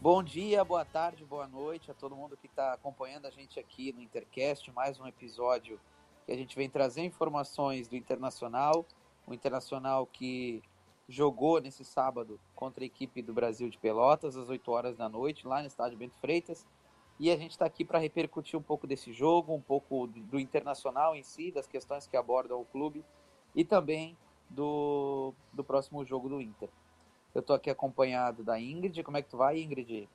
Bom dia, boa tarde, boa noite a todo mundo que está acompanhando a gente aqui no Intercast, mais um episódio que a gente vem trazer informações do Internacional, o Internacional que jogou nesse sábado contra a equipe do Brasil de Pelotas às 8 horas da noite, lá no estádio Bento Freitas. E a gente está aqui para repercutir um pouco desse jogo, um pouco do Internacional em si, das questões que abordam o clube e também do, do próximo jogo do Inter. Eu estou aqui acompanhado da Ingrid. Como é que tu vai, Ingrid?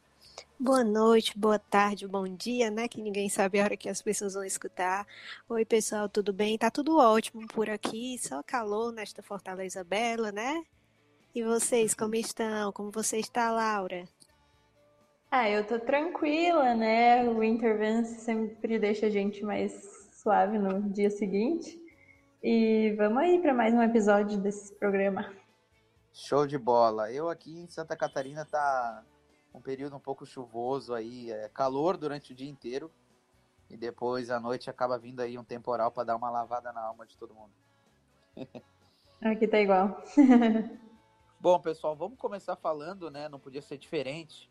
Boa noite, boa tarde, bom dia, né? Que ninguém sabe a hora que as pessoas vão escutar. Oi, pessoal, tudo bem? Tá tudo ótimo por aqui, só calor nesta Fortaleza Bela, né? E vocês, como estão? Como você está, Laura? Ah, eu tô tranquila, né? O Intervence sempre deixa a gente mais suave no dia seguinte. E vamos aí para mais um episódio desse programa. Show de bola. Eu aqui em Santa Catarina tá um período um pouco chuvoso aí, é calor durante o dia inteiro e depois à noite acaba vindo aí um temporal para dar uma lavada na alma de todo mundo. Aqui tá igual. Bom, pessoal, vamos começar falando, né? Não podia ser diferente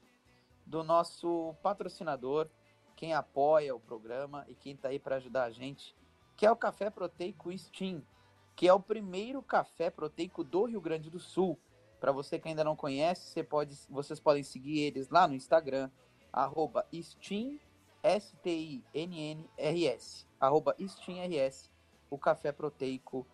do nosso patrocinador, quem apoia o programa e quem está aí para ajudar a gente, que é o Café Proteico Steam, que é o primeiro café proteico do Rio Grande do Sul. Para você que ainda não conhece, você pode, vocês podem seguir eles lá no Instagram, arroba Steam, S-T-I-N-N-R-S, arroba SteamRS, o café proteico,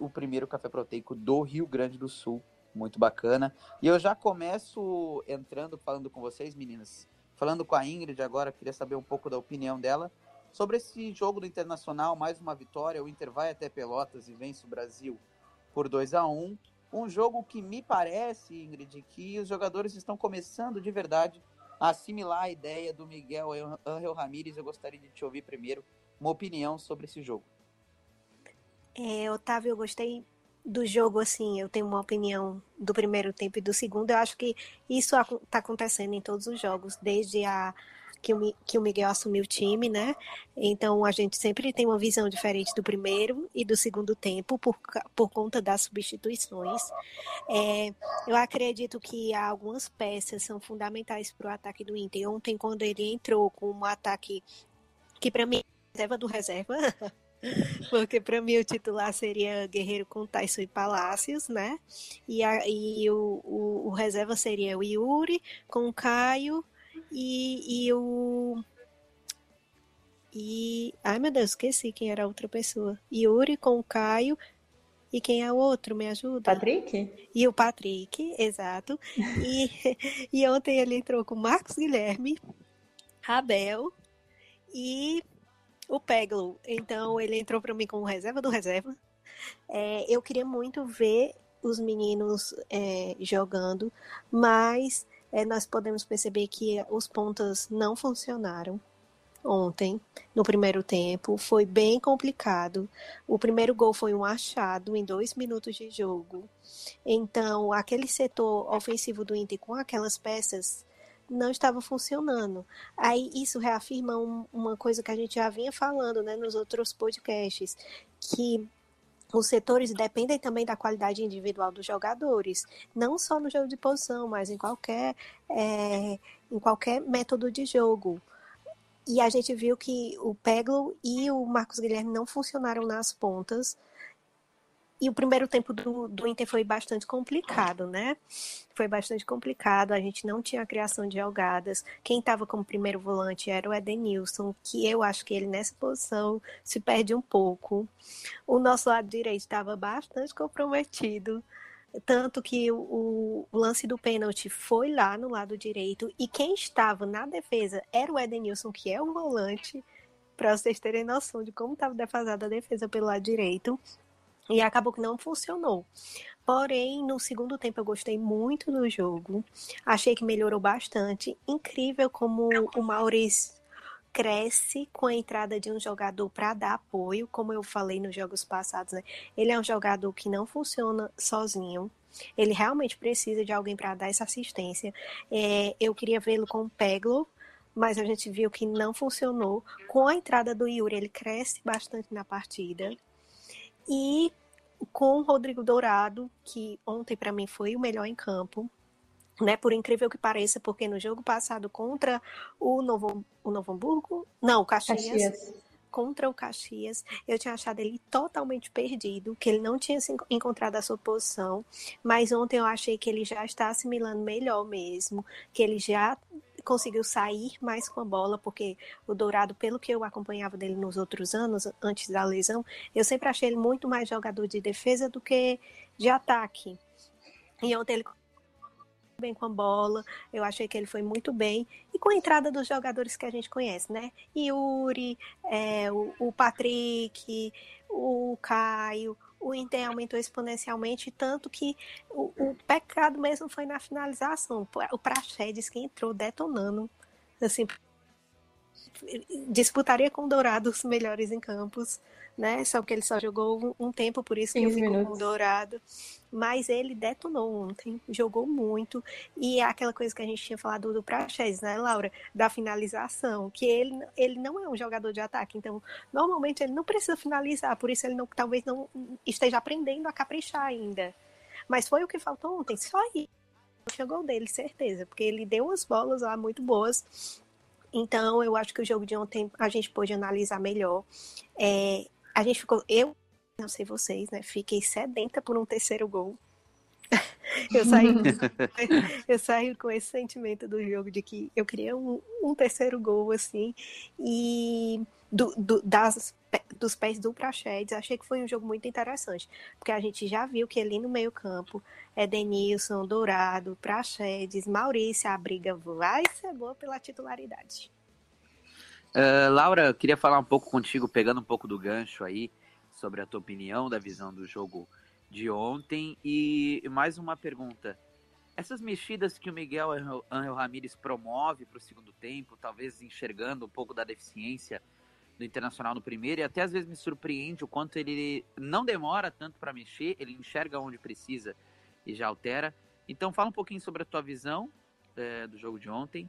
o primeiro café proteico do Rio Grande do Sul. Muito bacana. E eu já começo entrando, falando com vocês, meninas. Falando com a Ingrid agora, queria saber um pouco da opinião dela sobre esse jogo do Internacional, mais uma vitória. O Inter vai até Pelotas e vence o Brasil por 2 a 1 um jogo que me parece, Ingrid, que os jogadores estão começando de verdade a assimilar a ideia do Miguel Angel Ramírez. Eu gostaria de te ouvir primeiro uma opinião sobre esse jogo. É, Otávio, eu gostei do jogo, assim, eu tenho uma opinião do primeiro tempo e do segundo. Eu acho que isso está acontecendo em todos os jogos, desde a que o, que o Miguel assumiu o time, né? Então a gente sempre tem uma visão diferente do primeiro e do segundo tempo por, por conta das substituições. É, eu acredito que algumas peças são fundamentais para o ataque do Inter. Ontem, quando ele entrou com um ataque que para mim reserva do reserva. Porque para mim o titular seria Guerreiro com Tyson e Palácios, né? E, a, e o, o, o, reserva seria o Yuri com o Caio e, e o. E. Ai meu Deus, esqueci quem era a outra pessoa. Yuri com o Caio. E quem é o outro? Me ajuda? Patrick? E o Patrick, exato. e, e ontem ele entrou com Marcos Guilherme, Abel e o Peglo. Então ele entrou para mim como reserva do reserva. É, eu queria muito ver os meninos é, jogando, mas é, nós podemos perceber que os pontas não funcionaram ontem, no primeiro tempo. Foi bem complicado. O primeiro gol foi um achado em dois minutos de jogo. Então, aquele setor ofensivo do Inter com aquelas peças não estava funcionando. Aí isso reafirma um, uma coisa que a gente já vinha falando né, nos outros podcasts, que os setores dependem também da qualidade individual dos jogadores, não só no jogo de posição, mas em qualquer, é, em qualquer método de jogo. E a gente viu que o Peglo e o Marcos Guilherme não funcionaram nas pontas, e o primeiro tempo do, do Inter foi bastante complicado, né? Foi bastante complicado, a gente não tinha a criação de jogadas. Quem estava como primeiro volante era o Edenilson, que eu acho que ele nessa posição se perde um pouco. O nosso lado direito estava bastante comprometido, tanto que o, o, lance do pênalti foi lá no lado direito, e quem estava na defesa era o Edenilson, que é o volante, para vocês terem noção de como estava defasada a defesa pelo lado direito. E acabou que não funcionou. Porém, no segundo tempo eu gostei muito do jogo. Achei que melhorou bastante. Incrível como o Maurício cresce com a entrada de um jogador para dar apoio, como eu falei nos jogos passados, né? Ele é um jogador que não funciona sozinho. Ele realmente precisa de alguém para dar essa assistência. É, eu queria vê-lo com o Peglo, mas a gente viu que não funcionou. Com a entrada do Yuri, ele cresce bastante na partida. E com o Rodrigo Dourado, que ontem para mim foi o melhor em campo. né? Por incrível que pareça, porque no jogo passado contra o Novo, o Novo Hamburgo, não, o Caxias, Caxias, contra o Caxias, eu tinha achado ele totalmente perdido, que ele não tinha encontrado a sua posição, mas ontem eu achei que ele já está assimilando melhor mesmo, que ele já conseguiu sair mais com a bola, porque o Dourado, pelo que eu acompanhava dele nos outros anos, antes da lesão, eu sempre achei ele muito mais jogador de defesa do que de ataque. E ontem ele bem com a bola, eu achei que ele foi muito bem, e com a entrada dos jogadores que a gente conhece, né? Yuri, é, o, o Patrick, o Caio, o Inter aumentou exponencialmente, tanto que o, o pecado mesmo foi na finalização. O Praxedes que entrou detonando, assim, disputaria com o Dourado os melhores em campos né? Só que ele só jogou um, tempo, por isso que eu fico com o Dourado. Mas ele detonou ontem, jogou muito. E é aquela coisa que a gente tinha falado do Praxedes, né, Laura? Da finalização, que ele, ele não é um jogador de ataque. Então, normalmente ele não precisa finalizar, por isso ele não, talvez não esteja aprendendo a caprichar ainda. Mas foi o que faltou ontem, só aí. Chegou dele, certeza, porque ele deu umas bolas lá muito boas. Então, eu acho que o jogo de ontem a gente pôde analisar melhor. É, a gente ficou, eu, não sei vocês, né? Fiquei sedenta por um terceiro gol. eu saí, eu saí com esse sentimento do jogo de que eu queria um, um terceiro gol assim e do, do, das, dos pés do Prachedes, achei que foi um jogo muito interessante, porque a gente já viu que ali no meio campo é Denilson, Dourado, Prachedes, Maurício, a briga vai ser boa pela titularidade. Uh, Laura, queria falar um pouco contigo, pegando um pouco do gancho aí, sobre a tua opinião da visão do jogo de ontem. E mais uma pergunta. Essas mexidas que o Miguel Angel Ramírez promove para o segundo tempo, talvez enxergando um pouco da deficiência do Internacional no primeiro, e até às vezes me surpreende o quanto ele não demora tanto para mexer, ele enxerga onde precisa e já altera. Então fala um pouquinho sobre a tua visão é, do jogo de ontem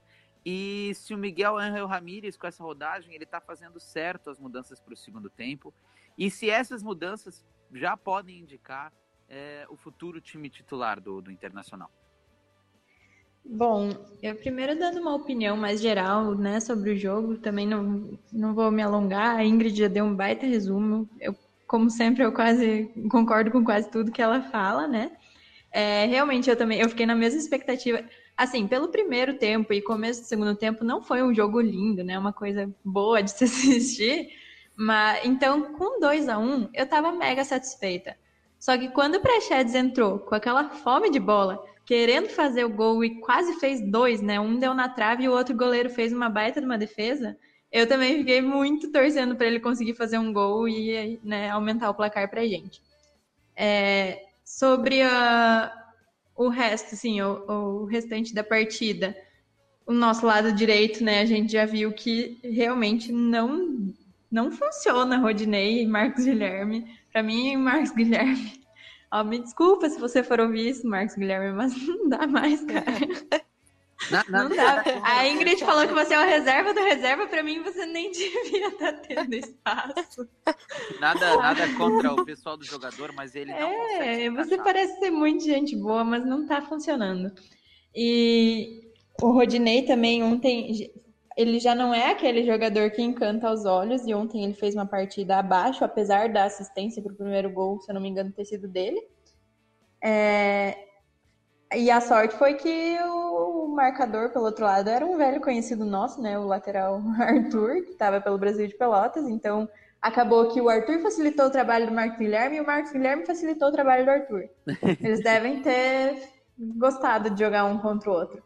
e se o Miguel Angel Ramírez, com essa rodagem, ele está fazendo certo as mudanças para o segundo tempo. E se essas mudanças já podem indicar é, o futuro time titular do, do Internacional. Bom, eu primeiro dando uma opinião mais geral né, sobre o jogo, também não, não vou me alongar, a Ingrid já deu um baita resumo, eu, como sempre eu quase concordo com quase tudo que ela fala, né? É, realmente eu também, eu fiquei na mesma expectativa, assim, pelo primeiro tempo e começo do segundo tempo, não foi um jogo lindo, né? Uma coisa boa de se assistir. Mas, então, com 2 a 1 um, eu tava mega satisfeita. Só que quando o Praxedes entrou com aquela fome de bola, querendo fazer o gol e quase fez dois, né? Um deu na trave e o outro goleiro fez uma baita de uma defesa. Eu também fiquei muito torcendo para ele conseguir fazer um gol e né, aumentar o placar para gente. É, sobre a, o resto, assim, o, o restante da partida, o nosso lado direito, né, a gente já viu que realmente não não funciona Rodinei e Marcos Guilherme. Para mim, Marcos Guilherme. Ó, me desculpa se você for ouvir isso, Marcos Guilherme, mas não dá mais, cara. Na, na, não dá. A Ingrid falou que você é o reserva do reserva, para mim você nem devia estar tá tendo espaço. Nada, nada contra o pessoal do jogador, mas ele não É, você parece ser muito gente boa, mas não está funcionando. E o Rodinei também ontem, ele já não é aquele jogador que encanta aos olhos, e ontem ele fez uma partida abaixo, apesar da assistência para o primeiro gol, se eu não me engano, ter sido dele. É, e a sorte foi que o marcador, pelo outro lado, era um velho conhecido nosso, né? O lateral Arthur, que estava pelo Brasil de Pelotas. Então, acabou que o Arthur facilitou o trabalho do Marcos Guilherme e o Marcos Guilherme facilitou o trabalho do Arthur. Eles devem ter gostado de jogar um contra o outro.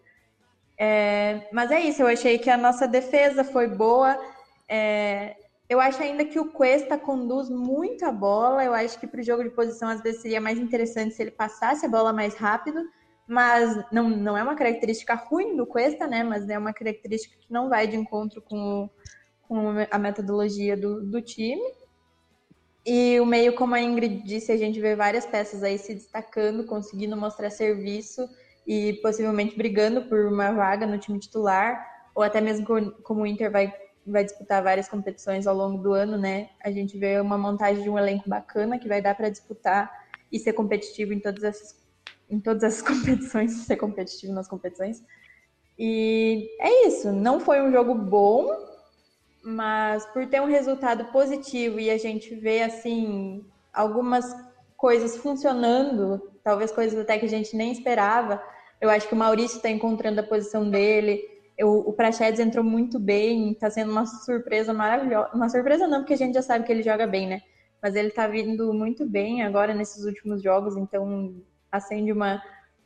É, mas é isso, eu achei que a nossa defesa foi boa. É, eu acho ainda que o Cuesta conduz muito a bola. Eu acho que para o jogo de posição, às vezes, seria mais interessante se ele passasse a bola mais rápido mas não, não é uma característica ruim do Cuesta, né? Mas é uma característica que não vai de encontro com, com a metodologia do, do time. E o meio, como a Ingrid disse, a gente vê várias peças aí se destacando, conseguindo mostrar serviço e possivelmente brigando por uma vaga no time titular, ou até mesmo como o Inter vai, vai disputar várias competições ao longo do ano, né? A gente vê uma montagem de um elenco bacana que vai dar para disputar e ser competitivo em todas essas em todas as competições, ser competitivo nas competições. E é isso, não foi um jogo bom, mas por ter um resultado positivo e a gente ver assim algumas coisas funcionando, talvez coisas até que a gente nem esperava. Eu acho que o Maurício está encontrando a posição dele. Eu, o Prachedes entrou muito bem, está sendo uma surpresa maravilhosa. Uma surpresa não, porque a gente já sabe que ele joga bem, né? Mas ele está vindo muito bem agora nesses últimos jogos, então acende uma,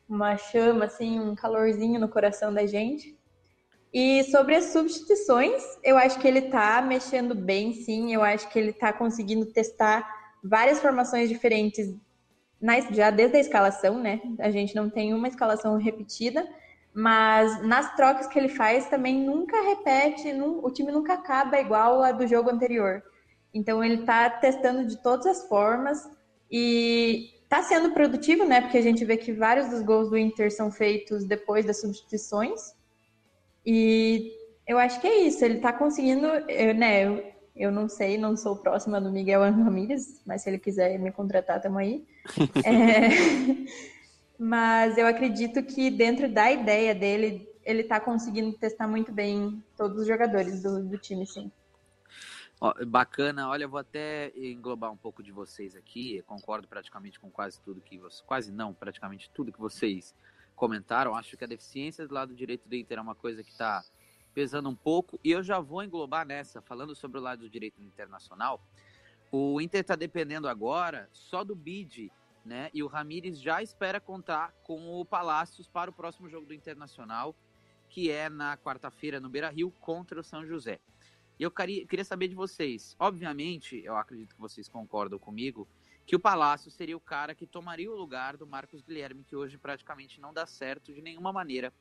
uma chama, assim, um calorzinho no coração da gente. E sobre as substituições, eu acho que ele está mexendo bem, sim. Eu acho que ele está conseguindo testar várias formações diferentes na, já desde a escalação, né? A gente não tem uma escalação repetida, mas nas trocas que ele faz também nunca repete, o time nunca acaba igual a do jogo anterior. Então ele está testando de todas as formas e está sendo produtivo, né? Porque a gente vê que vários dos gols do Inter são feitos depois das substituições. E eu acho que é isso, ele está conseguindo, eu, né? Eu, não sei, não sou próxima do Miguel Ramírez, mas se ele quiser me contratar, estamos aí. É... mas eu acredito que dentro da ideia dele, ele está conseguindo testar muito bem todos os jogadores do, do time, sim. Bacana, olha, eu vou até englobar um pouco de vocês aqui. Eu concordo praticamente com quase tudo que vocês, quase não, praticamente tudo que vocês comentaram. Acho que a deficiência do lado direito do Inter é uma coisa que está pesando um pouco. E eu já vou englobar nessa, falando sobre o lado direito internacional. O Inter está dependendo agora só do bid, né? E o Ramires já espera contar com o Palácios para o próximo jogo do Internacional, que é na quarta-feira no Beira Rio contra o São José. E eu queria saber de vocês. Obviamente, eu acredito que vocês concordam comigo, que o Palácio seria o cara que tomaria o lugar do Marcos Guilherme, que hoje praticamente não dá certo de nenhuma maneira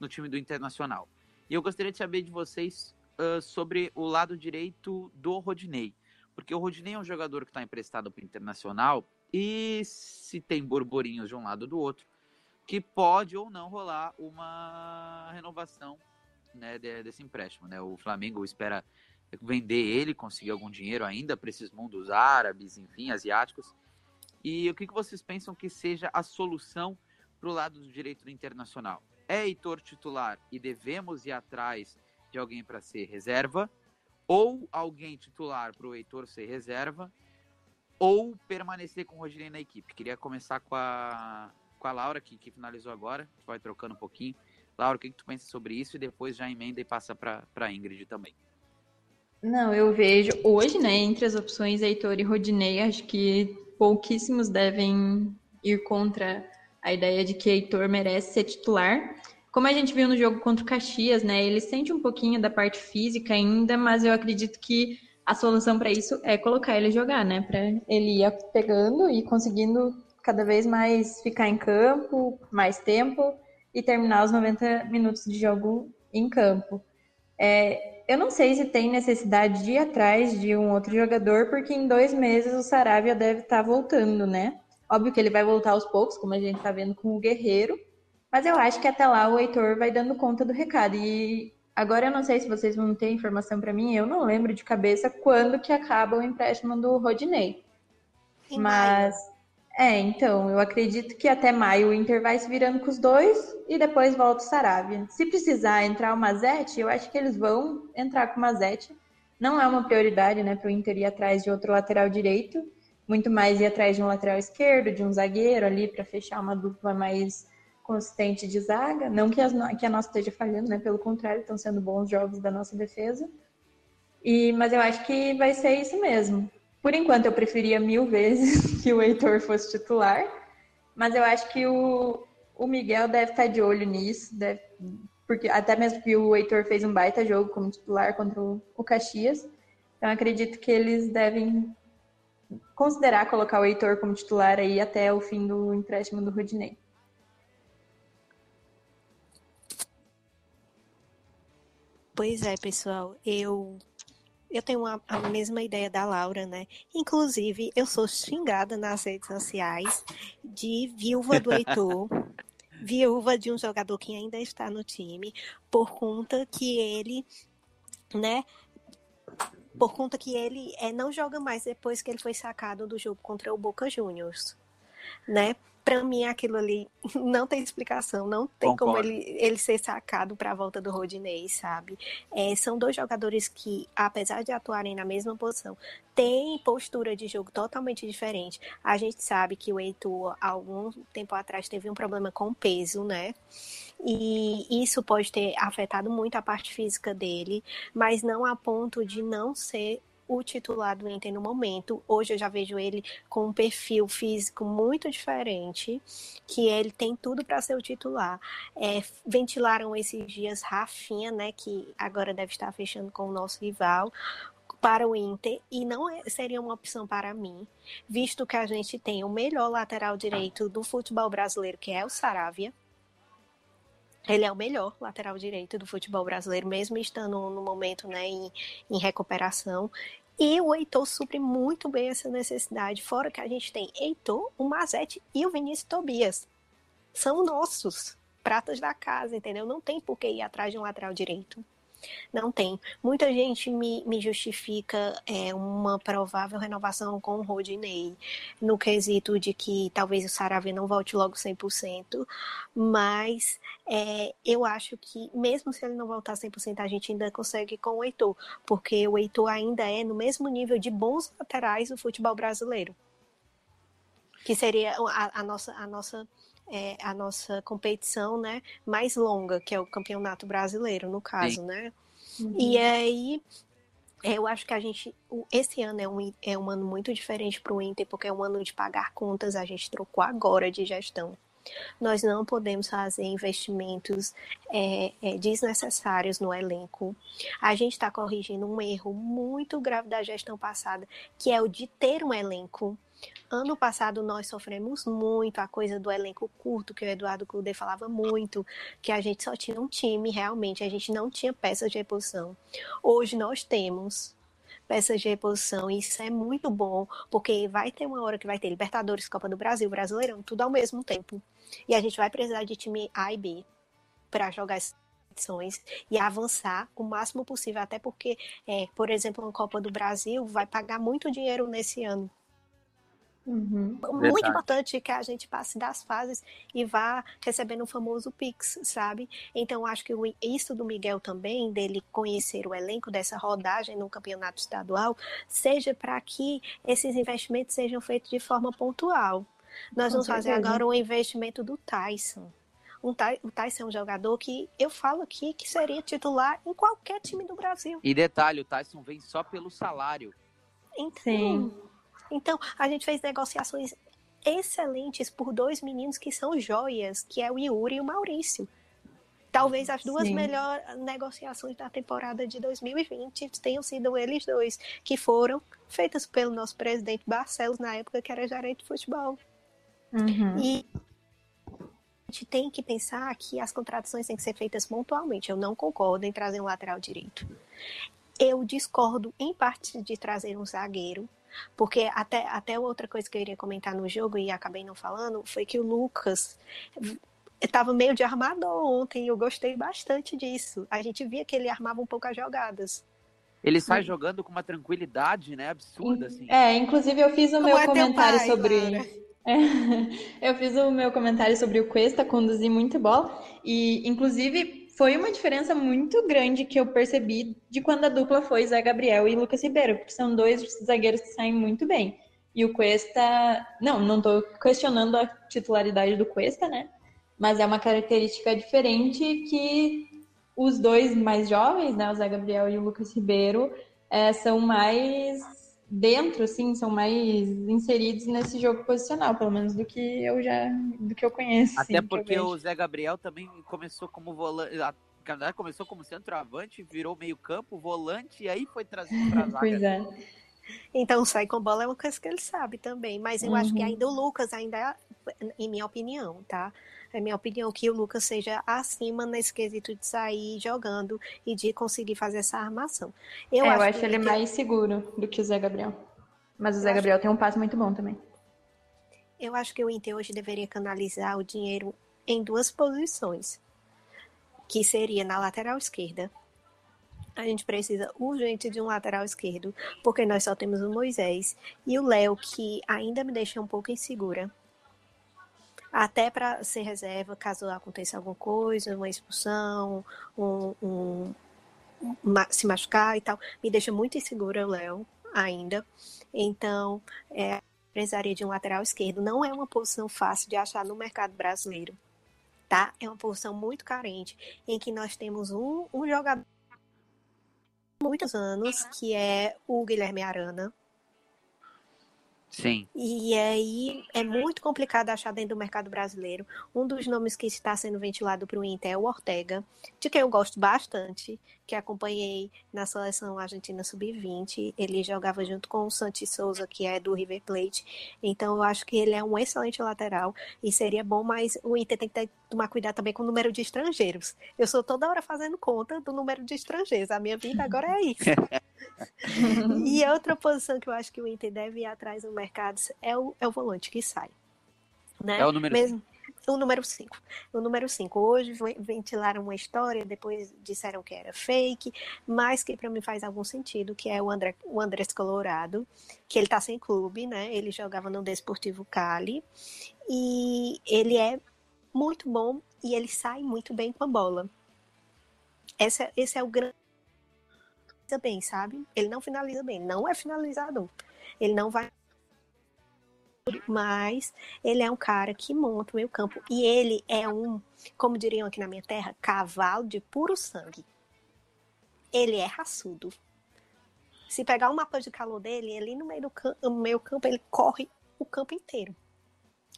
no time do Internacional. E eu gostaria de saber de vocês uh, sobre o lado direito do Rodinei. Porque o Rodinei é um jogador que está emprestado para o Internacional e se tem borborinhos de um lado ou do outro, que pode ou não rolar uma renovação né, desse empréstimo. Né? O Flamengo espera vender ele, conseguir algum dinheiro ainda para esses mundos árabes, enfim, asiáticos. E o que, que vocês pensam que seja a solução para o lado do direito do internacional? É Heitor titular e devemos ir atrás de alguém para ser reserva, ou alguém titular para o Heitor ser reserva, ou permanecer com o Rodinei na equipe. Queria começar com a, com a Laura, que, que finalizou agora, vai trocando um pouquinho. Laura, o que, que tu pensa sobre isso? E depois já emenda e passa para a Ingrid também. Não, eu vejo hoje, né, entre as opções Heitor e Rodinei, acho que pouquíssimos devem ir contra a ideia de que Heitor merece ser titular. Como a gente viu no jogo contra o Caxias, né? Ele sente um pouquinho da parte física ainda, mas eu acredito que a solução para isso é colocar ele jogar, né? Para ele ir pegando e conseguindo cada vez mais ficar em campo, mais tempo e terminar os 90 minutos de jogo em campo. É, eu não sei se tem necessidade de ir atrás de um outro jogador, porque em dois meses o Saravia deve estar tá voltando, né? Óbvio que ele vai voltar aos poucos, como a gente está vendo com o Guerreiro, mas eu acho que até lá o Heitor vai dando conta do recado. E agora eu não sei se vocês vão ter informação para mim, eu não lembro de cabeça quando que acaba o empréstimo do Rodinei. Em mas maio. é, então, eu acredito que até maio o Inter vai se virando com os dois e depois volta o Saravia. Se precisar entrar o Mazete, eu acho que eles vão entrar com o Mazete. Não é uma prioridade, né, para o Inter ir atrás de outro lateral direito muito mais ir atrás de um lateral esquerdo, de um zagueiro ali para fechar uma dupla mais consistente de zaga. Não que, as, que a nossa esteja falhando, né? Pelo contrário, estão sendo bons jogos da nossa defesa. E, mas eu acho que vai ser isso mesmo. Por enquanto, eu preferia mil vezes que o Heitor fosse titular, mas eu acho que o, o Miguel deve estar de olho nisso, deve, porque até mesmo que o Heitor fez um baita jogo como titular contra o, o Caxias. Então, acredito que eles devem considerar colocar o Heitor como titular aí até o fim do empréstimo do Rudinei. Pois é, pessoal, eu eu tenho a, a, mesma ideia da Laura, né? Inclusive, eu sou xingada nas redes sociais de viúva do Heitor, viúva de um jogador que ainda está no time, por conta que ele, né, por conta que ele é, não joga mais depois que ele foi sacado do jogo contra o Boca Juniors, né? Para mim aquilo ali não tem explicação, não tem Concordo. como ele, ele ser sacado para a volta do Rodinei, sabe? É, são dois jogadores que, apesar de atuarem na mesma posição, têm postura de jogo totalmente diferente. A gente sabe que o Heitor, há algum tempo atrás, teve um problema com peso, né? E isso pode ter afetado muito a parte física dele, mas não a ponto de não ser o titular do Inter no momento. Hoje eu já vejo ele com um perfil físico muito diferente, que ele tem tudo para ser o titular. É, ventilaram esses dias Rafinha, né, que agora deve estar fechando com o nosso rival, para o Inter e não é, seria uma opção para mim, visto que a gente tem o melhor lateral direito do futebol brasileiro, que é o Saravia. Ele é o melhor lateral direito do futebol brasileiro, mesmo estando no momento né, em, em recuperação. E o Heitor supre muito bem essa necessidade. Fora que a gente tem Heitor, o Mazete e o Vinícius Tobias. São nossos pratas da casa, entendeu? Não tem por que ir atrás de um lateral direito. Não tem. Muita gente me, me justifica é, uma provável renovação com o Rodinei, no quesito de que talvez o Saravia não volte logo 100%, mas é, eu acho que, mesmo se ele não voltar 100%, a gente ainda consegue com o Heitor, porque o Heitor ainda é no mesmo nível de bons laterais do futebol brasileiro. Que seria a, a nossa. A nossa é, a nossa competição né, mais longa, que é o campeonato brasileiro, no caso, Sim. né? Uhum. E aí, eu acho que a gente. Esse ano é um, é um ano muito diferente para o Inter, porque é um ano de pagar contas, a gente trocou agora de gestão. Nós não podemos fazer investimentos é, é, desnecessários no elenco. A gente está corrigindo um erro muito grave da gestão passada, que é o de ter um elenco Ano passado nós sofremos muito a coisa do elenco curto, que o Eduardo Cudê falava muito, que a gente só tinha um time, realmente, a gente não tinha peças de reposição. Hoje nós temos peças de reposição, e isso é muito bom, porque vai ter uma hora que vai ter Libertadores, Copa do Brasil, Brasileirão, tudo ao mesmo tempo. E a gente vai precisar de time A e B para jogar essas competições e avançar o máximo possível, até porque, é, por exemplo, uma Copa do Brasil vai pagar muito dinheiro nesse ano. Uhum. Muito importante que a gente passe das fases e vá recebendo o famoso Pix, sabe? Então, acho que isso do Miguel também, dele conhecer o elenco dessa rodagem no campeonato estadual, seja para que esses investimentos sejam feitos de forma pontual. Nós Com vamos certeza. fazer agora um investimento do Tyson. Um, o Tyson é um jogador que eu falo aqui que seria titular em qualquer time do Brasil. E detalhe, o Tyson vem só pelo salário. Então, Sim. Então, a gente fez negociações excelentes por dois meninos que são joias, que é o Yuri e o Maurício. Talvez as duas melhores negociações da temporada de 2020 tenham sido eles dois, que foram feitas pelo nosso presidente Barcelos, na época que era gerente de futebol. Uhum. E a gente tem que pensar que as contratações têm que ser feitas pontualmente. Eu não concordo em trazer um lateral direito. Eu discordo, em parte, de trazer um zagueiro, porque até, até outra coisa que eu iria comentar no jogo e acabei não falando foi que o Lucas estava meio de armador ontem. e Eu gostei bastante disso. A gente via que ele armava um pouco as jogadas. Ele sai Sim. jogando com uma tranquilidade, né? Absurda, assim. É, inclusive eu fiz o Como meu é comentário pai, sobre. Eu fiz o meu comentário sobre o Cuesta conduzir muito bola. E, inclusive, foi uma diferença muito grande que eu percebi de quando a dupla foi Zé Gabriel e Lucas Ribeiro, porque são dois zagueiros que saem muito bem. E o Cuesta, não, não estou questionando a titularidade do Cuesta, né? Mas é uma característica diferente que os dois mais jovens, né, o Zé Gabriel e o Lucas Ribeiro, é, são mais dentro, assim, são mais inseridos nesse jogo posicional, pelo menos do que eu já, do que eu conheço. Até assim, porque o Zé Gabriel também começou como volante, começou como centroavante, virou meio campo, volante, e aí foi trazido para zaga. pois é. Então, sair com bola é uma coisa que ele sabe também, mas eu uhum. acho que uhum. ainda o Lucas ainda, em minha opinião, tá? É minha opinião que o Lucas seja acima nesse quesito de sair jogando e de conseguir fazer essa armação. Eu, é, acho, eu acho ele que... mais seguro do que o Zé Gabriel. Mas o Zé eu Gabriel acho... tem um passo muito bom também. Eu acho que o Inter hoje deveria canalizar o dinheiro em duas posições, que seria na lateral esquerda. A gente precisa urgente de um lateral esquerdo, porque nós só temos o Moisés e o Léo, que ainda me deixa um pouco insegura até para ser reserva caso aconteça alguma coisa, uma expulsão, um, um, uma, se machucar e tal. Me deixa muito insegura o Léo ainda. Então, é, precisaria de um lateral esquerdo. Não é uma posição fácil de achar no mercado brasileiro. Tá? É uma posição muito carente, em que nós temos um, um jogador muitos anos, que é o Guilherme Arana, Sim. E aí é muito complicado achar dentro do mercado brasileiro. Um dos nomes que está sendo ventilado para o Inter é o Ortega, de quem eu gosto bastante, que acompanhei na seleção argentina sub-20. Ele jogava junto com o Santi Souza, que é do River Plate. Então eu acho que ele é um excelente lateral e seria bom, mas o Inter tem que ter, tomar cuidado também com o número de estrangeiros. Eu sou toda hora fazendo conta do número de estrangeiros. A minha vida agora é isso. e outra posição que eu acho que o Inter deve ir atrás no mercado é o, é o volante que sai. Né? É o número Mesmo, o número 5. O número 5. Hoje ventilaram uma história, depois disseram que era fake, mas que para mim faz algum sentido, que é o, André, o Andrés Colorado, que ele tá sem clube, né? Ele jogava no Desportivo Cali. E ele é muito bom e ele sai muito bem com a bola. Esse, esse é o grande bem, sabe? Ele não finaliza bem, não é finalizador. Ele não vai mas ele é um cara que monta o meio campo e ele é um, como diriam aqui na minha terra, cavalo de puro sangue. Ele é raçudo. Se pegar um mapa de calor dele, ali no meio do campo, meio campo, ele corre o campo inteiro.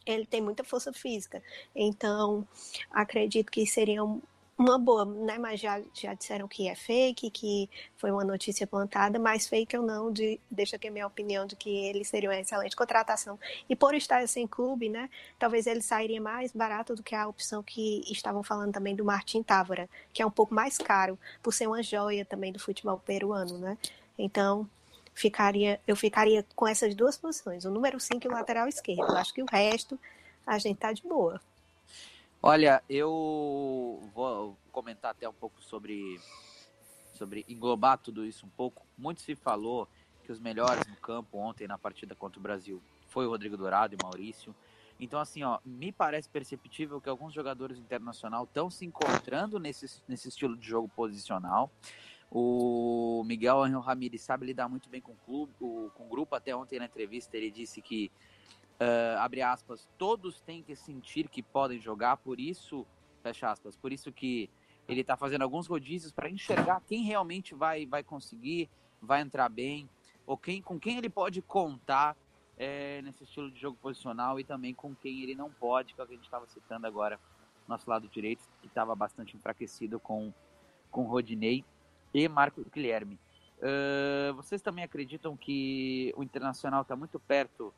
Ele tem muita força física. Então, acredito que seria um, uma boa, né? Mas já, já disseram que é fake, que foi uma notícia plantada, mas fake ou não, de, deixa aqui a minha opinião de que ele seria uma excelente contratação. E por estar sem clube, né? Talvez ele sairia mais barato do que a opção que estavam falando também do Martin Távora, que é um pouco mais caro, por ser uma joia também do futebol peruano, né? Então, ficaria, eu ficaria com essas duas posições, o número 5 e o lateral esquerdo. Acho que o resto a gente tá de boa. Olha, eu vou comentar até um pouco sobre, sobre englobar tudo isso um pouco. Muito se falou que os melhores no campo ontem na partida contra o Brasil foi o Rodrigo Dourado e Maurício. Então, assim, ó, me parece perceptível que alguns jogadores internacional estão se encontrando nesse, nesse estilo de jogo posicional. O Miguel Angel sabe lidar muito bem com o clube, com o grupo. Até ontem na entrevista ele disse que uh, abre aspas, todos têm que sentir que podem jogar, por isso, fecha aspas, por isso que ele está fazendo alguns rodízios para enxergar quem realmente vai, vai conseguir, vai entrar bem, ou quem, com quem ele pode contar é, nesse estilo de jogo posicional e também com quem ele não pode, que é o que a gente estava citando agora, nosso lado direito, que estava bastante enfraquecido com, com Rodinei e Marco Guilherme. Uh, vocês também acreditam que o Internacional está muito perto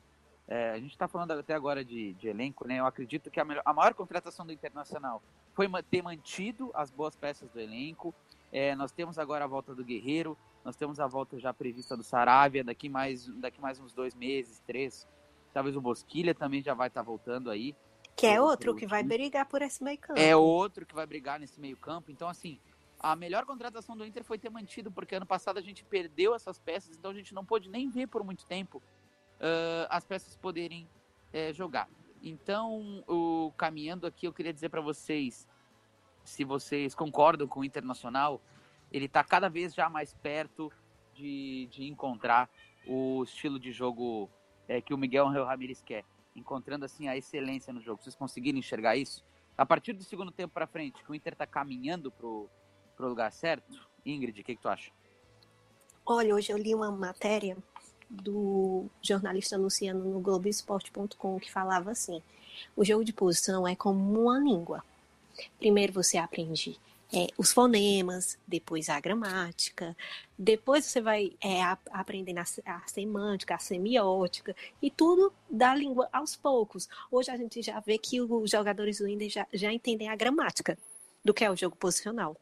é, a gente está falando até agora de, de, elenco, né? Eu acredito que a, melhor, a, maior contratação do Internacional foi ter mantido as boas peças do elenco. É, nós temos agora a volta do Guerreiro, nós temos a volta já prevista do Saravia daqui mais, daqui mais uns dois meses, três. Talvez o Bosquilha também já vai estar tá voltando aí. Que é outro que vai brigar por esse meio campo. É outro que vai brigar nesse meio campo. Então, assim, a melhor contratação do Inter foi ter mantido, porque ano passado a gente perdeu essas peças, então a gente não pôde nem ver por muito tempo uh, as peças poderem uh, jogar. Então, o, caminhando aqui, eu queria dizer para vocês, se vocês concordam com o Internacional, ele está cada vez já mais perto de, de encontrar o estilo de jogo é, que o Miguel Angel Ramírez quer, encontrando assim a excelência no jogo. Vocês conseguiram enxergar isso? A partir do segundo tempo para frente, que o Inter está caminhando pro, pro lugar certo, Ingrid, o que, que tu acha? Olha, hoje eu li uma matéria do jornalista Luciano no Globoesporte.com que falava assim: o jogo de posição é como uma língua. Primeiro você aprende é, os fonemas, depois a gramática, depois você vai é, a, aprendendo a, a, semântica, a semiótica e tudo da língua aos poucos. Hoje a gente já vê que os jogadores do Inter já, já entendem a gramática do que é o jogo posicional.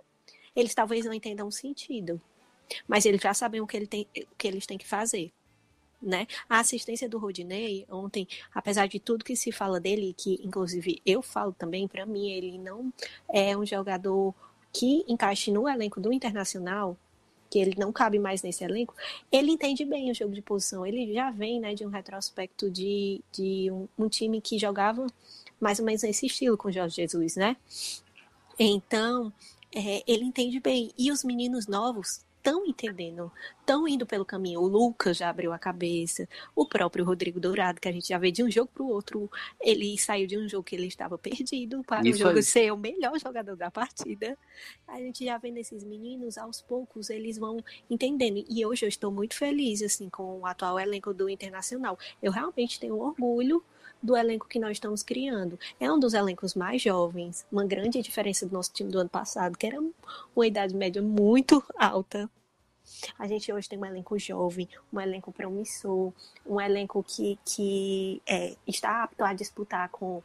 Eles talvez não entendam o sentido, mas eles já sabem o que, ele tem, o que eles têm que fazer né? A assistência do Rodinei ontem, apesar de tudo que se fala dele, que inclusive eu falo também, para mim ele não é um jogador que encaixe no elenco do Internacional, que ele não cabe mais nesse elenco, ele entende bem o jogo de posição. Ele já vem né, de um retrospecto de, de um, um time que jogava mais ou menos nesse estilo com o Jorge Jesus, né? Então, é, ele entende bem. E os meninos novos estão entendendo, estão indo pelo caminho. O Lucas já abriu a cabeça, o próprio Rodrigo Dourado, que a gente já vê de um jogo para o outro, ele saiu de um jogo que ele estava perdido para Isso o jogo aí. ser o melhor jogador da partida. A gente já vê nesses meninos, aos poucos, eles vão entendendo. E hoje eu estou muito feliz assim com o atual elenco do Internacional. Eu realmente tenho orgulho do elenco que nós estamos criando. É um dos elencos mais jovens, uma grande diferença do nosso time do ano passado, que era uma idade média muito alta. A gente hoje tem um elenco jovem, um elenco promissor, um elenco que, que é, está apto a disputar com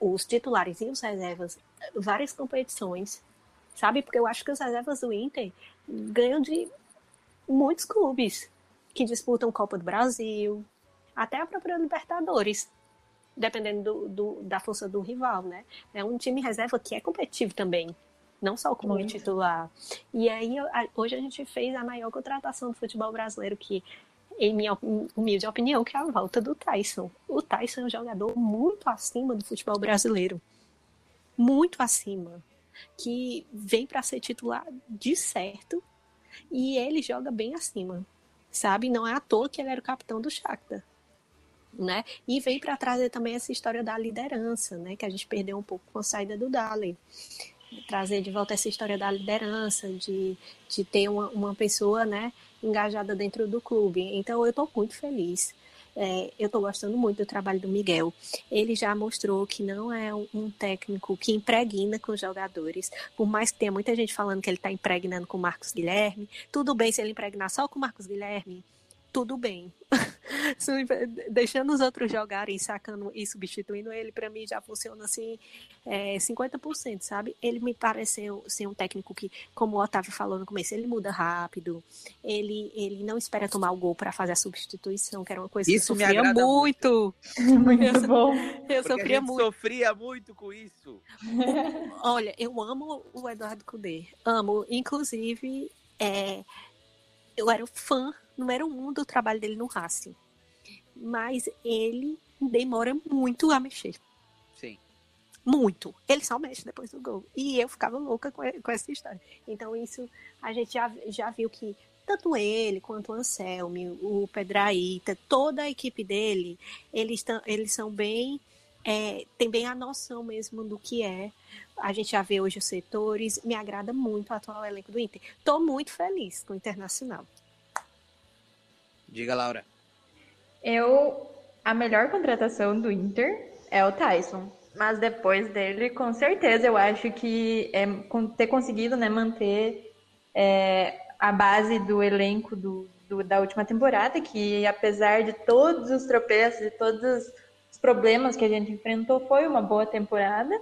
os titulares e os reservas várias competições, sabe? Porque eu acho que os reservas do Inter ganham de muitos clubes que disputam Copa do Brasil, até a própria Libertadores dependendo do, do, da força do rival, né? É um time reserva que é competitivo também, não só como Muito. titular. E aí, hoje a gente fez a maior contratação do futebol brasileiro, que, em minha humilde opinião, que é a volta do Tyson. O Tyson é um jogador muito acima do futebol brasileiro. Muito acima. Que vem para ser titular de certo e ele joga bem acima. Sabe? Não é à toa que ele era o capitão do Shakhtar né? E vem para trazer também essa história da liderança, né? Que a gente perdeu um pouco com a saída do Dali. Trazer de volta essa história da liderança, de, de ter uma, uma pessoa, né, engajada dentro do clube. Então, eu estou muito feliz. É, eu estou gostando muito do trabalho do Miguel. Ele já mostrou que não é um, técnico que impregna com os jogadores, por mais que tenha muita gente falando que ele está impregnando com o Marcos Guilherme. Tudo bem se ele impregnar só com o Marcos Guilherme, tudo bem. Deixando os outros jogarem, sacando e substituindo ele, para mim já funciona assim é, 50%, sabe? Ele me pareceu ser um técnico que, como o Otávio falou no começo, ele muda rápido, ele, ele não espera tomar o gol para fazer a substituição, que era uma coisa isso que eu sofria muito. Muito, muito bom. Eu sofria muito. sofria muito com isso. Olha, eu amo o Eduardo Cudê, amo. Inclusive, é, eu era fã número um do trabalho dele no Racing. Mas ele demora muito a mexer. Sim. Muito. Ele só mexe depois do gol. E eu ficava louca com, com essa história. Então, isso a gente já, já viu que tanto ele quanto o Anselme, o Pedraíta, toda a equipe dele, eles, tão, eles são bem. É, tem bem a noção mesmo do que é. A gente já vê hoje os setores. Me agrada muito o atual elenco do Inter. Estou muito feliz com o Internacional. Diga, Laura. Eu. A melhor contratação do Inter é o Tyson. Mas depois dele, com certeza, eu acho que é ter conseguido né, manter é, a base do elenco do, do, da última temporada, que apesar de todos os tropeços e todos os problemas que a gente enfrentou, foi uma boa temporada.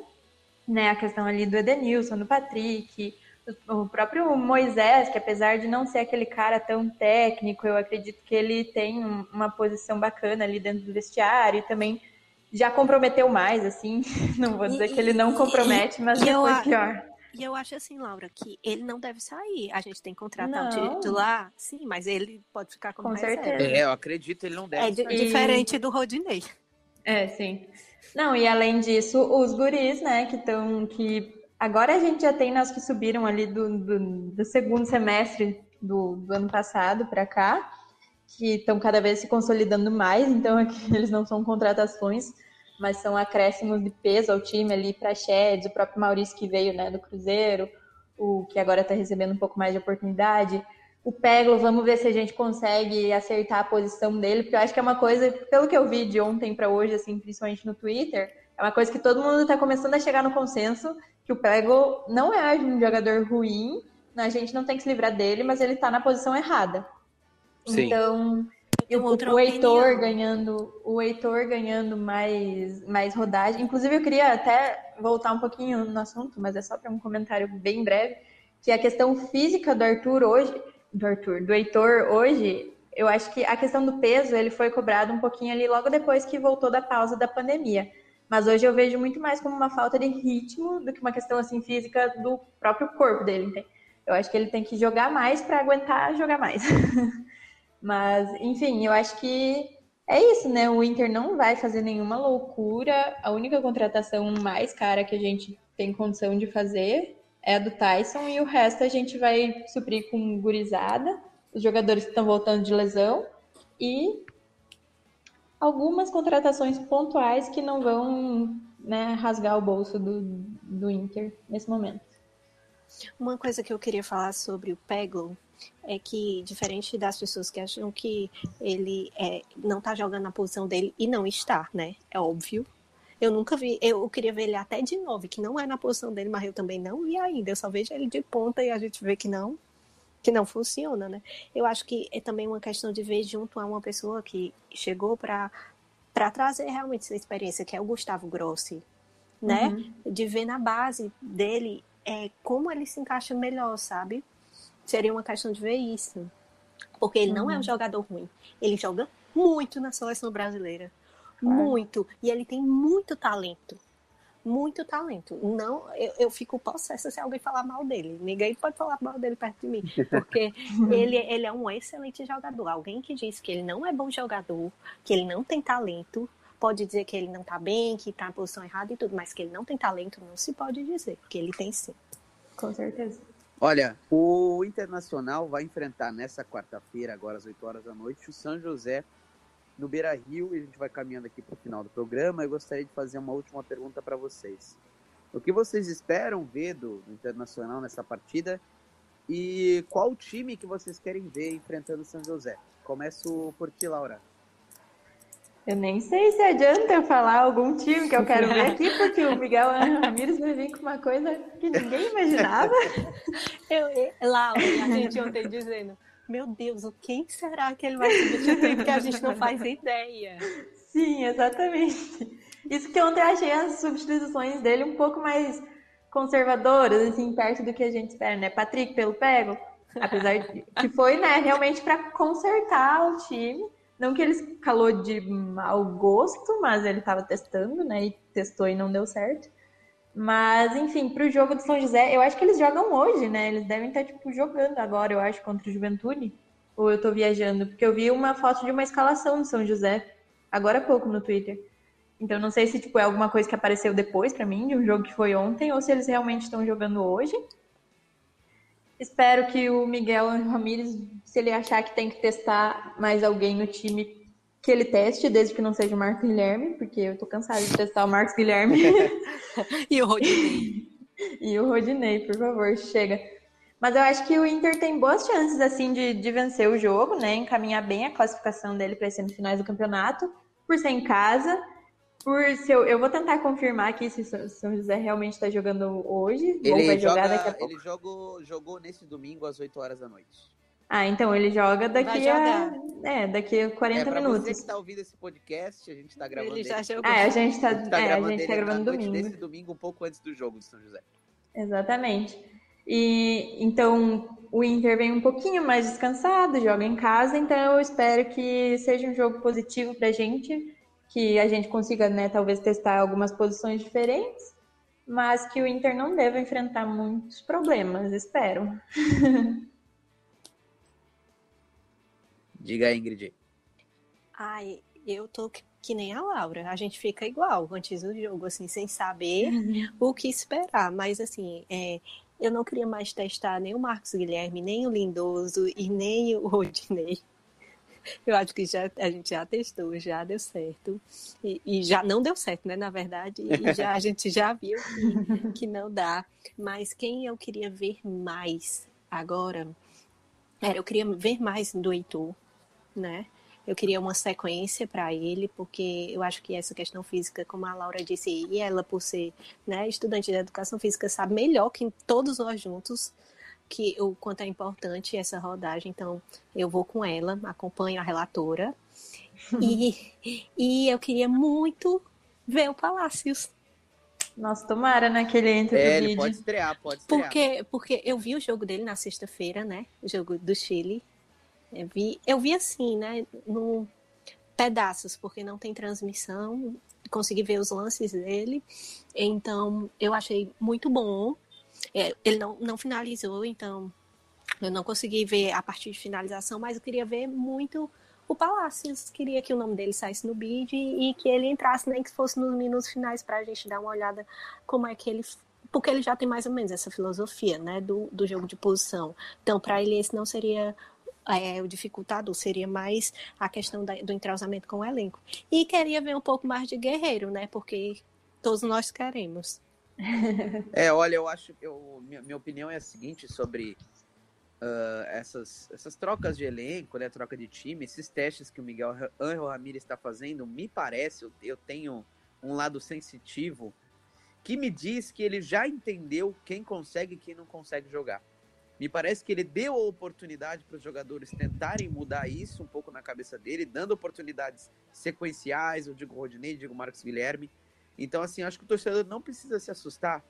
Né, a questão ali do Edenilson, do Patrick, o próprio Moisés, que apesar de não ser aquele cara tão técnico, eu acredito que ele tem uma posição bacana ali dentro do vestiário e também já comprometeu mais, assim. Não vou dizer e, que ele não compromete, mas já foi pior. E eu acho assim, Laura, que ele não deve sair. A gente tem que contratar não. um titular, sim, mas ele pode ficar como Com certeza. É, eu acredito, ele não deve. É sair. diferente do Rodinei. É, sim. Não, e além disso, os guris, né, que estão que Agora a gente já tem nós que subiram ali do, do, do segundo semestre do, do ano passado para cá, que estão cada vez se consolidando mais, então eles não são contratações, mas são acréscimos de peso ao time ali para Sheds, o próprio Maurício que veio né, do Cruzeiro, o que agora está recebendo um pouco mais de oportunidade. O Peglo, vamos ver se a gente consegue acertar a posição dele, porque eu acho que é uma coisa, pelo que eu vi de ontem para hoje, assim, principalmente no Twitter, é uma coisa que todo mundo está começando a chegar no consenso que o Pego não é um jogador ruim, né? a gente não tem que se livrar dele, mas ele está na posição errada. Sim. Então, o, o Heitor ganhando, o Heitor ganhando mais, mais rodagem. Inclusive, eu queria até voltar um pouquinho no assunto, mas é só para um comentário bem breve, que a questão física do Arthur hoje, do Arthur, do Heitor hoje, eu acho que a questão do peso ele foi cobrado um pouquinho ali logo depois que voltou da pausa da pandemia. Mas hoje eu vejo muito mais como uma falta de ritmo do que uma questão assim física do próprio corpo dele. Entende? Eu acho que ele tem que jogar mais para aguentar jogar mais. Mas, enfim, eu acho que é isso, né? O Inter não vai fazer nenhuma loucura. A única contratação mais cara que a gente tem condição de fazer é a do Tyson e o resto a gente vai suprir com gurizada, os jogadores que estão voltando de lesão e algumas contratações pontuais que não vão né, rasgar o bolso do, do Inter nesse momento. Uma coisa que eu queria falar sobre o Peglo é que, diferente das pessoas que acham que ele é, não está jogando na posição dele, e não está, né? É óbvio. Eu nunca vi, eu queria ver ele até de novo, que não é na posição dele, mas eu também não e ainda. Eu só vejo ele de ponta e a gente vê que não, que não funciona, né? Eu acho que é também uma questão de ver junto a uma pessoa que chegou para para trazer realmente essa experiência, que é o Gustavo Grossi, né? Uhum. De ver na base dele é, como ele se encaixa melhor, sabe? Seria uma questão de ver isso. Porque ele uhum. não é um uhum. jogador ruim. Ele joga muito na seleção brasileira. Muito. E ele tem muito talento. Muito talento. Não, eu, eu fico possessa se alguém falar mal dele. Ninguém pode falar mal dele perto de mim. Porque ele, ele é um excelente jogador. Alguém que diz que ele não é bom jogador, que ele não tem talento, pode dizer que ele não tá bem, que tá na posição errada e tudo, mas que ele não tem talento, não se pode dizer, porque ele tem sim. Com certeza. Olha, o Internacional vai enfrentar nessa quarta-feira, agora às 8 horas da noite, o São José no Beira Rio. E a gente vai caminhando aqui para o final do programa. Eu gostaria de fazer uma última pergunta para vocês. O que vocês esperam ver do Internacional nessa partida? E qual time que vocês querem ver enfrentando o São José? Começo por ti, Laura. Eu nem sei se adianta eu falar algum time que eu quero ver aqui, porque o Miguel Ramírez vai vir com uma coisa que ninguém imaginava. Eu, eu, Laura, a gente ontem dizendo, meu Deus, o quem será que ele vai substituir? Porque a gente não faz ideia. Sim, exatamente. Isso que ontem achei as substituições dele um pouco mais conservadoras, assim, perto do que a gente espera, né? Patrick pelo pego, apesar de que foi, né, realmente para consertar o time não que ele calou de mau gosto, mas ele estava testando, né? E testou e não deu certo. Mas, enfim, para o jogo do São José, eu acho que eles jogam hoje, né? Eles devem estar, tipo, jogando agora, eu acho, contra o Juventude. Ou eu estou viajando? Porque eu vi uma foto de uma escalação do São José, agora há pouco no Twitter. Então, não sei se, tipo, é alguma coisa que apareceu depois para mim, de um jogo que foi ontem, ou se eles realmente estão jogando hoje. Espero que o Miguel Ramírez, se ele achar que tem que testar mais alguém no time, que ele teste, desde que não seja o Marcos Guilherme, porque eu tô cansada de testar o Marcos Guilherme. e o Rodinei. e o Rodinei, por favor, chega. Mas eu acho que o Inter tem boas chances, assim, de, de vencer o jogo, né? Encaminhar bem a classificação dele para as semifinais do campeonato, por ser em casa por se eu, vou tentar confirmar aqui se o São José realmente está jogando hoje. Ele, vai joga, jogar daqui a pouco. ele jogou, jogou nesse domingo às 8 horas da noite. Ah, então ele joga daqui a. É, daqui a 40 é, minutos. Você que está ouvindo esse podcast, a gente está gravando. Ele já jogou. É, a gente está tá é, gravando, a gente tá gravando domingo. Desse domingo, um pouco antes do jogo do São José. Exatamente. E então o Inter vem um pouquinho mais descansado, joga em casa, então eu espero que seja um jogo positivo para a gente que a gente consiga, né, talvez testar algumas posições diferentes, mas que o Inter não deva enfrentar muitos problemas, espero. Diga, Ingrid. Ai, eu tô que nem a Laura. A gente fica igual antes do jogo, assim, sem saber o que esperar. Mas, assim, é, eu não queria mais testar nem o Marcos Guilherme, nem o Lindoso e nem o Rodinei. Eu acho que já, a gente já testou, já deu certo. E, e, já não deu certo, né? Na verdade, e já, a gente já viu que, que não dá. Mas quem eu queria ver mais agora era eu queria ver mais do Heitor, né? Eu queria uma sequência para ele, porque eu acho que essa questão física, como a Laura disse, e ela, por ser né, estudante de educação física, sabe melhor que todos nós juntos que o quanto é importante essa rodagem. Então, eu vou com ela, acompanho a relatora. e, e eu queria muito ver o Palácios. Nossa, tomara, né, que ele entre é, ele pode estrear, pode estrear. Porque, porque eu vi o jogo dele na sexta-feira, né? O jogo do Chile. Eu vi, eu vi assim, né? No pedaços, porque não tem transmissão. Consegui ver os lances dele. Então, eu achei muito bom. É, ele não, não finalizou, então eu não consegui ver a partir de finalização, mas eu queria ver muito o Palácios queria que o nome dele saísse no bid e, que ele entrasse, nem que fosse nos minutos finais, para a gente dar uma olhada como é que ele. Porque ele já tem mais ou menos essa filosofia né, do, do jogo de posição. Então, para ele, esse não seria é, o dificultador, seria mais a questão da, do entrosamento com o elenco. E queria ver um pouco mais de guerreiro, né? Porque todos nós queremos. É, olha, eu acho que minha, minha opinião é a seguinte sobre uh, essas, essas trocas de elenco, né, troca de time, esses testes que o Miguel Angel Ramirez está fazendo, me parece, eu, eu tenho um lado sensitivo que me diz que ele já entendeu quem consegue e quem não consegue jogar. Me parece que ele deu a oportunidade para os jogadores tentarem mudar isso um pouco na cabeça dele, dando oportunidades sequenciais, eu digo Rodinei, digo Marcos Guilherme. Então, assim, acho que o torcedor não precisa se assustar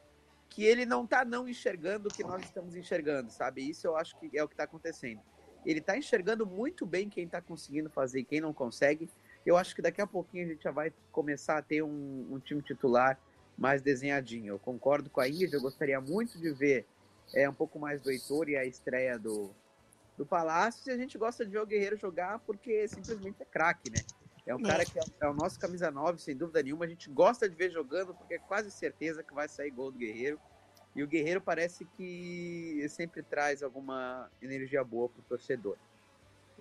que ele não está não enxergando o que nós estamos enxergando, sabe? Isso eu acho que é o que está acontecendo. Ele está enxergando muito bem quem está conseguindo fazer e quem não consegue. Eu acho que daqui a pouquinho a gente já vai começar a ter um, um time titular mais desenhadinho. Eu concordo com a Ingrid, eu gostaria muito de ver é, um pouco mais do Heitor e a estreia do, do Palácio. E a gente gosta de ver o Guerreiro jogar porque simplesmente é craque, né? É um cara que é, é, o nosso camisa 9, sem dúvida nenhuma. A gente gosta de ver jogando porque é quase certeza que vai sair gol do Guerreiro. E o Guerreiro parece que sempre traz alguma energia boa para o torcedor.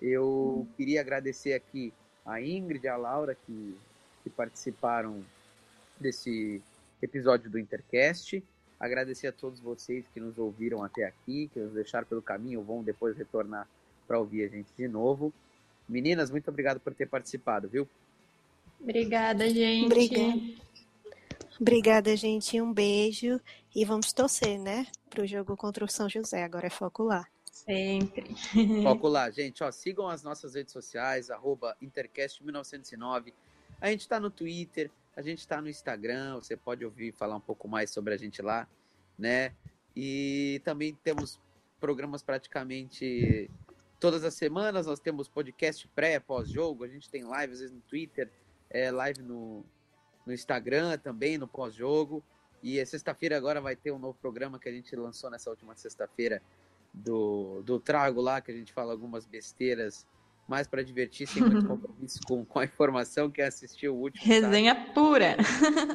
Eu queria agradecer aqui a Ingrid e a Laura que, que participaram desse episódio do Intercast. Agradecer a todos vocês que nos ouviram até aqui, que nos deixaram pelo caminho, vão depois retornar para ouvir a gente de novo. Meninas, muito obrigado por ter participado, viu? Obrigada, gente. Obrigada. Obrigada, gente. Um beijo. E vamos torcer, né? Para o jogo contra o São José. Agora é foco lá. Sempre. Foco lá, gente. Ó, sigam as nossas redes sociais, Intercast1909. A gente está no Twitter, a gente está no Instagram. Você pode ouvir falar um pouco mais sobre a gente lá, né? E também temos programas praticamente todas as semanas nós temos podcast pré, pós-jogo, a gente tem live às vezes no Twitter, é, live no, no Instagram também, no pós-jogo. E sexta-feira agora vai ter um novo programa que a gente lançou nessa última sexta-feira do, do Trago lá, que a gente fala algumas besteiras mais para divertir, sem muito compromisso com, com a informação. que assistiu o último. Resenha pura.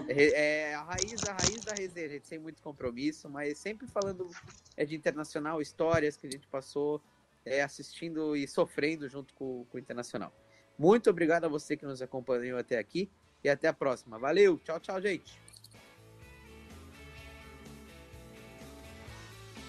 É, é, a raiz, a raiz da resenha, gente, sem muito compromisso, mas sempre falando é de internacional, histórias que a gente passou é, assistindo e sofrendo junto com, com o Internacional. Muito obrigado a você que nos acompanhou até aqui e até a próxima. Valeu, tchau, tchau, gente.